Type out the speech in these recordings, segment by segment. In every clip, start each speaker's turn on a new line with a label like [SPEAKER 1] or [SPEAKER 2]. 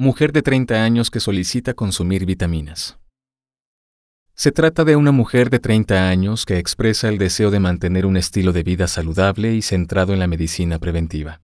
[SPEAKER 1] Mujer de 30 años que solicita consumir vitaminas. Se trata de una mujer de 30 años que expresa el deseo de mantener un estilo de vida saludable y centrado en la medicina preventiva.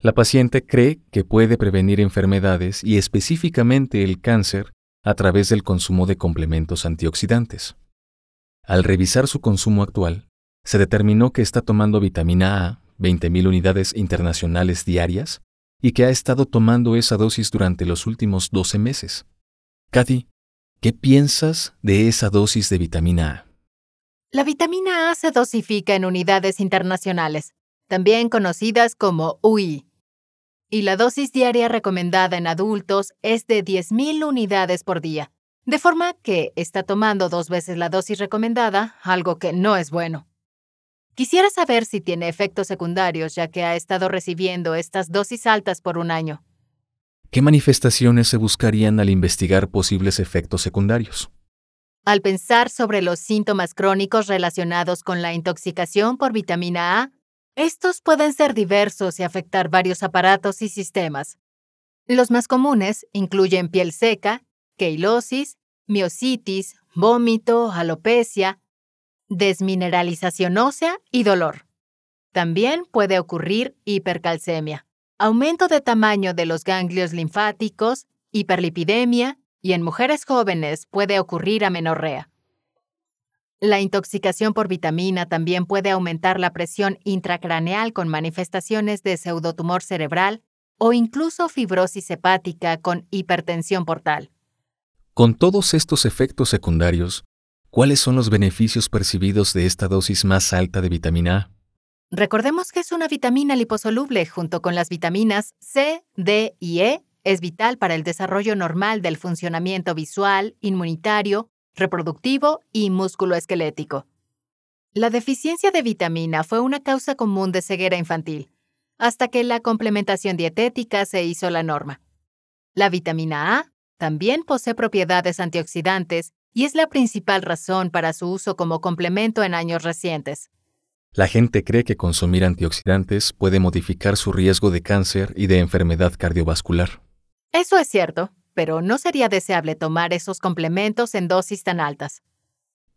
[SPEAKER 1] La paciente cree que puede prevenir enfermedades y específicamente el cáncer a través del consumo de complementos antioxidantes. Al revisar su consumo actual, se determinó que está tomando vitamina A, 20.000 unidades internacionales diarias, y que ha estado tomando esa dosis durante los últimos 12 meses. Kathy, ¿Qué piensas de esa dosis de vitamina A?
[SPEAKER 2] La vitamina A se dosifica en unidades internacionales, también conocidas como UI. Y la dosis diaria recomendada en adultos es de 10.000 unidades por día, de forma que está tomando dos veces la dosis recomendada, algo que no es bueno. Quisiera saber si tiene efectos secundarios ya que ha estado recibiendo estas dosis altas por un año.
[SPEAKER 1] ¿Qué manifestaciones se buscarían al investigar posibles efectos secundarios?
[SPEAKER 2] Al pensar sobre los síntomas crónicos relacionados con la intoxicación por vitamina A, estos pueden ser diversos y afectar varios aparatos y sistemas. Los más comunes incluyen piel seca, queilosis, miositis, vómito, alopecia, desmineralización ósea y dolor. También puede ocurrir hipercalcemia aumento de tamaño de los ganglios linfáticos, hiperlipidemia y en mujeres jóvenes puede ocurrir amenorrea. La intoxicación por vitamina también puede aumentar la presión intracraneal con manifestaciones de pseudotumor cerebral o incluso fibrosis hepática con hipertensión portal.
[SPEAKER 1] Con todos estos efectos secundarios, ¿cuáles son los beneficios percibidos de esta dosis más alta de vitamina A?
[SPEAKER 2] Recordemos que es una vitamina liposoluble junto con las vitaminas C, D y E. Es vital para el desarrollo normal del funcionamiento visual, inmunitario, reproductivo y musculoesquelético. La deficiencia de vitamina fue una causa común de ceguera infantil, hasta que la complementación dietética se hizo la norma. La vitamina A también posee propiedades antioxidantes y es la principal razón para su uso como complemento en años recientes.
[SPEAKER 1] La gente cree que consumir antioxidantes puede modificar su riesgo de cáncer y de enfermedad cardiovascular.
[SPEAKER 2] Eso es cierto, pero no sería deseable tomar esos complementos en dosis tan altas.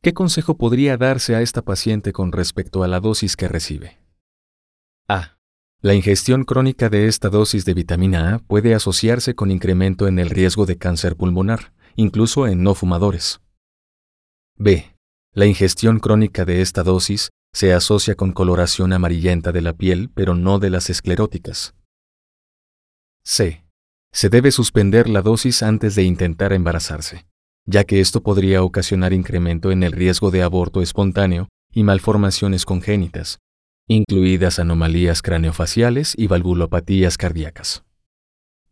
[SPEAKER 1] ¿Qué consejo podría darse a esta paciente con respecto a la dosis que recibe? A. La ingestión crónica de esta dosis de vitamina A puede asociarse con incremento en el riesgo de cáncer pulmonar, incluso en no fumadores. B. La ingestión crónica de esta dosis se asocia con coloración amarillenta de la piel, pero no de las escleróticas. C. Se debe suspender la dosis antes de intentar embarazarse, ya que esto podría ocasionar incremento en el riesgo de aborto espontáneo y malformaciones congénitas, incluidas anomalías craneofaciales y valvulopatías cardíacas.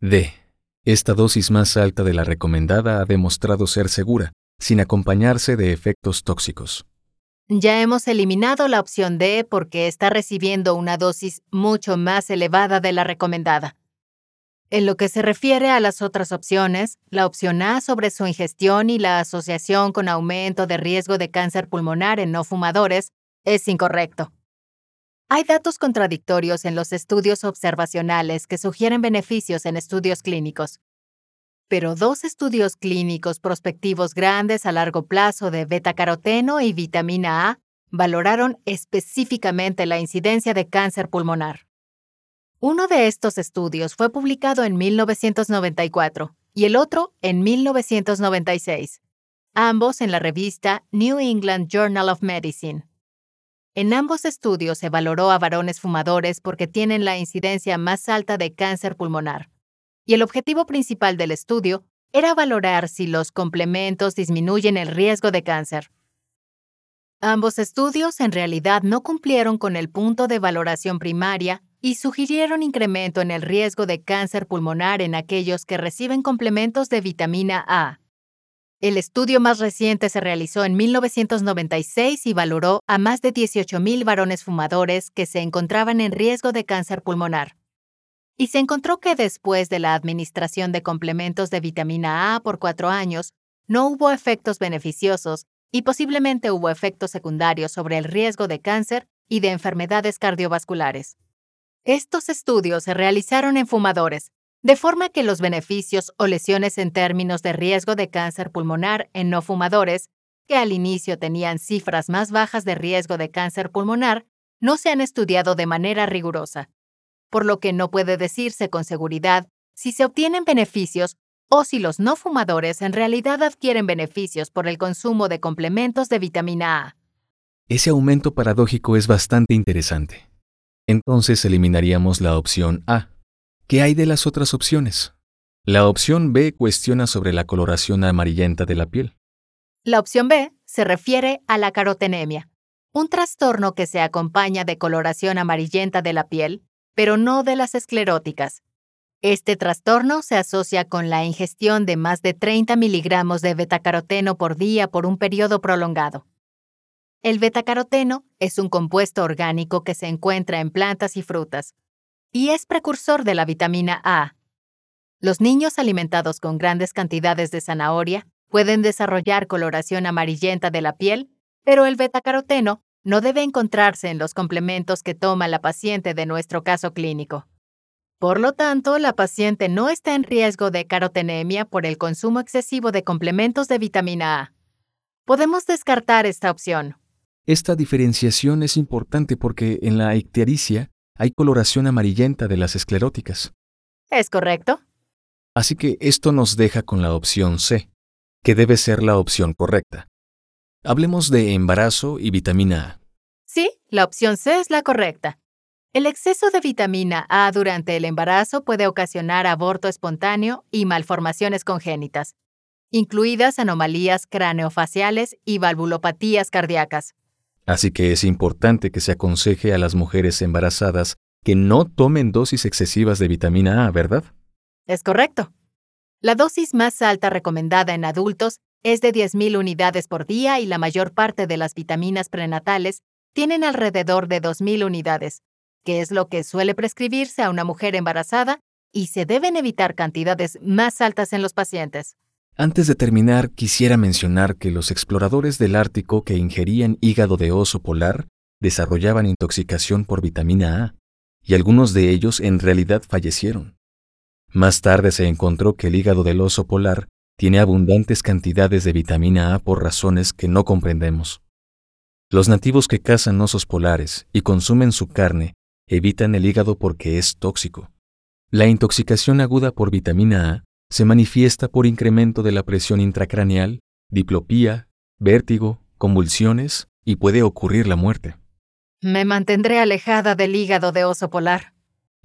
[SPEAKER 1] D. Esta dosis más alta de la recomendada ha demostrado ser segura, sin acompañarse de efectos tóxicos.
[SPEAKER 2] Ya hemos eliminado la opción D porque está recibiendo una dosis mucho más elevada de la recomendada. En lo que se refiere a las otras opciones, la opción A sobre su ingestión y la asociación con aumento de riesgo de cáncer pulmonar en no fumadores es incorrecto. Hay datos contradictorios en los estudios observacionales que sugieren beneficios en estudios clínicos, pero dos estudios clínicos prospectivos grandes a largo plazo de beta-caroteno y vitamina A valoraron específicamente la incidencia de cáncer pulmonar. Uno de estos estudios fue publicado en 1994 y el otro en 1996, ambos en la revista New England Journal of Medicine. En ambos estudios se valoró a varones fumadores porque tienen la incidencia más alta de cáncer pulmonar y el objetivo principal del estudio era valorar si los complementos disminuyen el riesgo de cáncer. Ambos estudios en realidad no cumplieron con el punto de valoración primaria y sugirieron incremento en el riesgo de cáncer pulmonar en aquellos que reciben complementos de vitamina A. El estudio más reciente se realizó en 1996 y valoró a más de 18.000 varones fumadores que se encontraban en riesgo de cáncer pulmonar. Y se encontró que después de la administración de complementos de vitamina A por cuatro años, no hubo efectos beneficiosos y posiblemente hubo efectos secundarios sobre el riesgo de cáncer y de enfermedades cardiovasculares. Estos estudios se realizaron en fumadores, de forma que los beneficios o lesiones en términos de riesgo de cáncer pulmonar en no fumadores, que al inicio tenían cifras más bajas de riesgo de cáncer pulmonar, no se han estudiado de manera rigurosa, por lo que no puede decirse con seguridad si se obtienen beneficios o si los no fumadores en realidad adquieren beneficios por el consumo de complementos de vitamina A.
[SPEAKER 1] Ese aumento paradójico es bastante interesante. Entonces eliminaríamos la opción A. ¿Qué hay de las otras opciones? La opción B cuestiona sobre la coloración amarillenta de la piel.
[SPEAKER 2] La opción B se refiere a la carotenemia, un trastorno que se acompaña de coloración amarillenta de la piel, pero no de las escleróticas, este trastorno se asocia con la ingestión de más de 30 miligramos de betacaroteno por día por un periodo prolongado. El betacaroteno es un compuesto orgánico que se encuentra en plantas y frutas y es precursor de la vitamina A. Los niños alimentados con grandes cantidades de zanahoria pueden desarrollar coloración amarillenta de la piel, pero el betacaroteno no debe encontrarse en los complementos que toma la paciente de nuestro caso clínico. Por lo tanto, la paciente no está en riesgo de carotenemia por el consumo excesivo de complementos de vitamina A. Podemos descartar esta opción.
[SPEAKER 1] Esta diferenciación es importante porque en la ictericia hay coloración amarillenta de las escleróticas.
[SPEAKER 2] ¿Es correcto?
[SPEAKER 1] Así que esto nos deja con la opción C, que debe ser la opción correcta. Hablemos de embarazo y vitamina A.
[SPEAKER 2] Sí, la opción C es la correcta. El exceso de vitamina A durante el embarazo puede ocasionar aborto espontáneo y malformaciones congénitas, incluidas anomalías craneofaciales y valvulopatías cardíacas.
[SPEAKER 1] Así que es importante que se aconseje a las mujeres embarazadas que no tomen dosis excesivas de vitamina A, ¿verdad?
[SPEAKER 2] Es correcto. La dosis más alta recomendada en adultos es de 10.000 unidades por día y la mayor parte de las vitaminas prenatales tienen alrededor de 2.000 unidades, que es lo que suele prescribirse a una mujer embarazada, y se deben evitar cantidades más altas en los pacientes.
[SPEAKER 1] Antes de terminar, quisiera mencionar que los exploradores del Ártico que ingerían hígado de oso polar desarrollaban intoxicación por vitamina A, y algunos de ellos en realidad fallecieron. Más tarde se encontró que el hígado del oso polar tiene abundantes cantidades de vitamina A por razones que no comprendemos. Los nativos que cazan osos polares y consumen su carne evitan el hígado porque es tóxico. La intoxicación aguda por vitamina A se manifiesta por incremento de la presión intracraneal, diplopía, vértigo, convulsiones y puede ocurrir la muerte.
[SPEAKER 2] Me mantendré alejada del hígado de oso polar.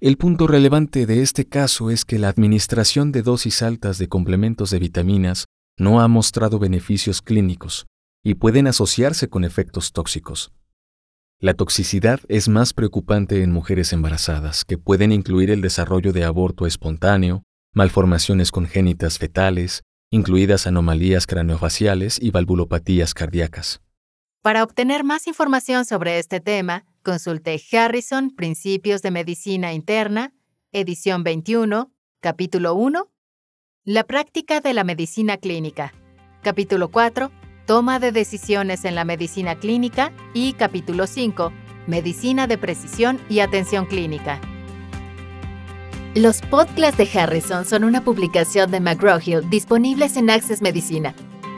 [SPEAKER 1] El punto relevante de este caso es que la administración de dosis altas de complementos de vitaminas no ha mostrado beneficios clínicos y pueden asociarse con efectos tóxicos. La toxicidad es más preocupante en mujeres embarazadas, que pueden incluir el desarrollo de aborto espontáneo, malformaciones congénitas fetales, incluidas anomalías craneofaciales y valvulopatías cardíacas.
[SPEAKER 2] Para obtener más información sobre este tema, consulte Harrison, Principios de Medicina Interna, edición 21, capítulo 1, La práctica de la medicina clínica, capítulo 4, Toma de decisiones en la medicina clínica y capítulo 5, Medicina de precisión y atención clínica. Los podcasts de Harrison son una publicación de McGraw-Hill disponibles en Access Medicina,